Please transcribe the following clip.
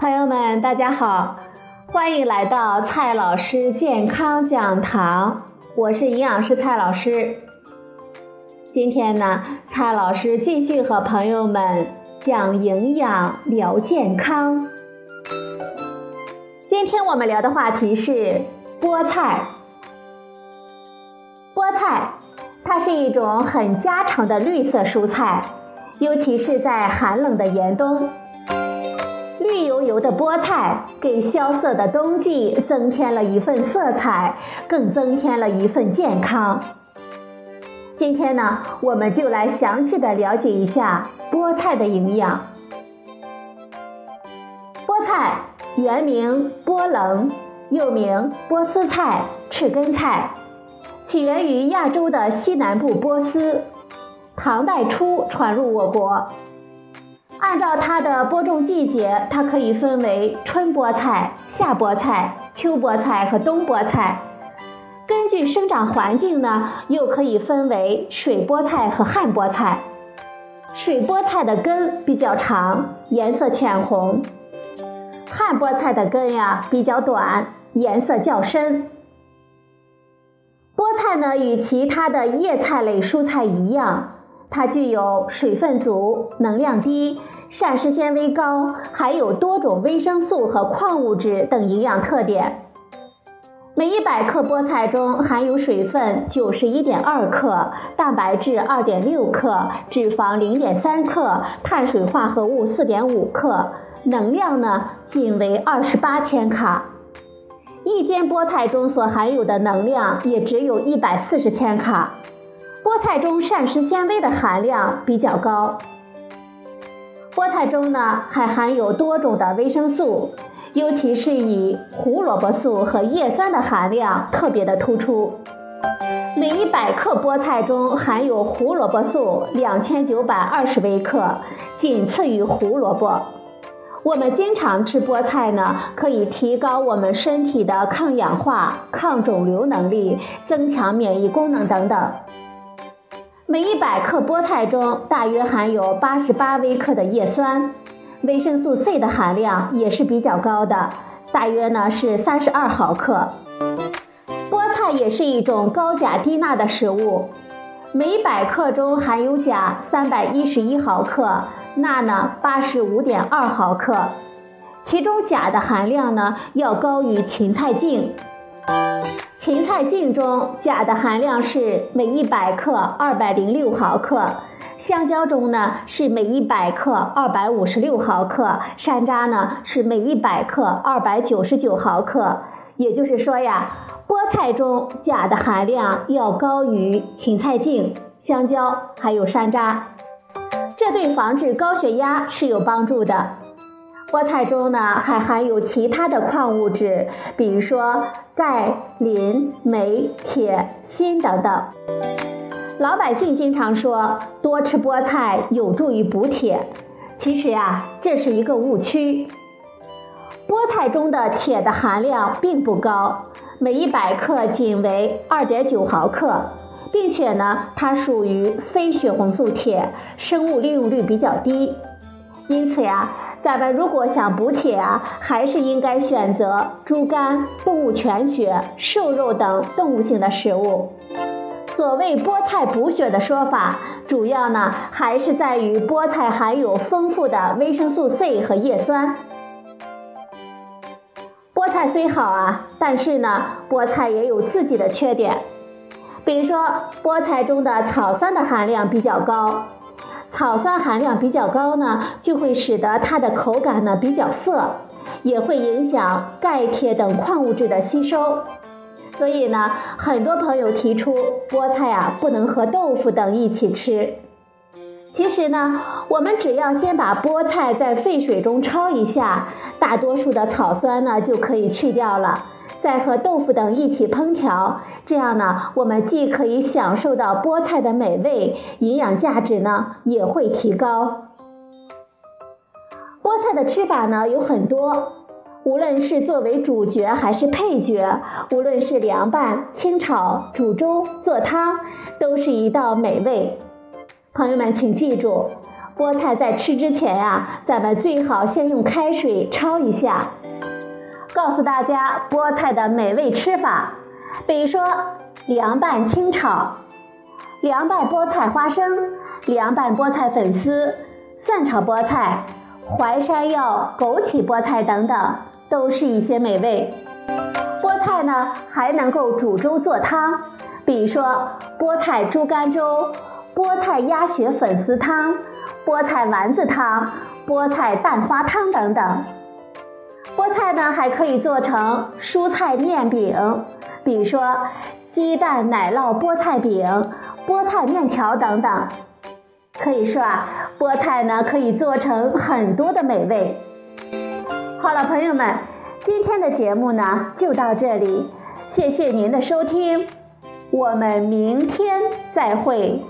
朋友们大家好，欢迎来到蔡老师健康讲堂，我是营养师蔡老师。今天呢，蔡老师继续和朋友们讲营养聊健康。今天我们聊的话题是菠菜。菠菜，它是一种很家常的绿色蔬菜，尤其是在寒冷的严冬。油的菠菜给萧瑟的冬季增添了一份色彩，更增添了一份健康。今天呢，我们就来详细的了解一下菠菜的营养。菠菜原名波棱，又名波斯菜、赤根菜，起源于亚洲的西南部波斯，唐代初传入我国。按照它的播种季节，它可以分为春菠菜、夏菠菜、秋菠菜和冬菠菜。根据生长环境呢，又可以分为水菠菜和旱菠菜。水菠菜的根比较长，颜色浅红；旱菠菜的根呀比较短，颜色较深。菠菜呢，与其他的叶菜类蔬菜一样。它具有水分足、能量低、膳食纤维高，还有多种维生素和矿物质等营养特点。每一百克菠菜中含有水分九十一点二克，蛋白质二点六克，脂肪零点三克，碳水化合物四点五克，能量呢仅为二十八千卡。一斤菠菜中所含有的能量也只有一百四十千卡。菠菜中膳食纤维的含量比较高。菠菜中呢还含有多种的维生素，尤其是以胡萝卜素和叶酸的含量特别的突出。每一百克菠菜中含有胡萝卜素两千九百二十微克，仅次于胡萝卜。我们经常吃菠菜呢，可以提高我们身体的抗氧化、抗肿瘤能力，增强免疫功能等等。每一百克菠菜中大约含有八十八微克的叶酸，维生素 C 的含量也是比较高的，大约呢是三十二毫克。菠菜也是一种高钾低钠的食物，每百克中含有钾三百一十一毫克，钠呢八十五点二毫克，其中钾的含量呢要高于芹菜茎。芹菜茎中钾的含量是每一百克二百零六毫克，香蕉中呢是每一百克二百五十六毫克，山楂呢是每一百克二百九十九毫克。也就是说呀，菠菜中钾的含量要高于芹菜茎、香蕉还有山楂，这对防治高血压是有帮助的。菠菜中呢还含有其他的矿物质，比如说钙、磷、镁、铁、锌等等。老百姓经常说多吃菠菜有助于补铁，其实呀这是一个误区。菠菜中的铁的含量并不高，每一百克仅为二点九毫克，并且呢它属于非血红素铁，生物利用率比较低，因此呀。咱们如果想补铁啊，还是应该选择猪肝、动物全血、瘦肉等动物性的食物。所谓菠菜补血的说法，主要呢还是在于菠菜含有丰富的维生素 C 和叶酸。菠菜虽好啊，但是呢，菠菜也有自己的缺点，比如说菠菜中的草酸的含量比较高。草酸含量比较高呢，就会使得它的口感呢比较涩，也会影响钙、铁等矿物质的吸收。所以呢，很多朋友提出菠菜啊不能和豆腐等一起吃。其实呢，我们只要先把菠菜在沸水中焯一下，大多数的草酸呢就可以去掉了。再和豆腐等一起烹调，这样呢，我们既可以享受到菠菜的美味，营养价值呢也会提高。菠菜的吃法呢有很多，无论是作为主角还是配角，无论是凉拌、清炒、煮粥、做汤，都是一道美味。朋友们，请记住，菠菜在吃之前呀，咱们最好先用开水焯一下。告诉大家菠菜的美味吃法，比如说凉拌清炒、凉拌菠菜花生、凉拌菠菜粉丝、蒜炒菠菜、淮山药、枸杞菠菜等等，都是一些美味。菠菜呢还能够煮粥做汤，比如说菠菜猪肝粥、菠菜鸭血粉丝汤、菠菜丸子汤、菠菜蛋花汤等等。菠菜呢还可以做成蔬菜面饼，比如说鸡蛋奶酪菠菜饼、菠菜面条等等。可以说啊，菠菜呢可以做成很多的美味。好了，朋友们，今天的节目呢就到这里，谢谢您的收听，我们明天再会。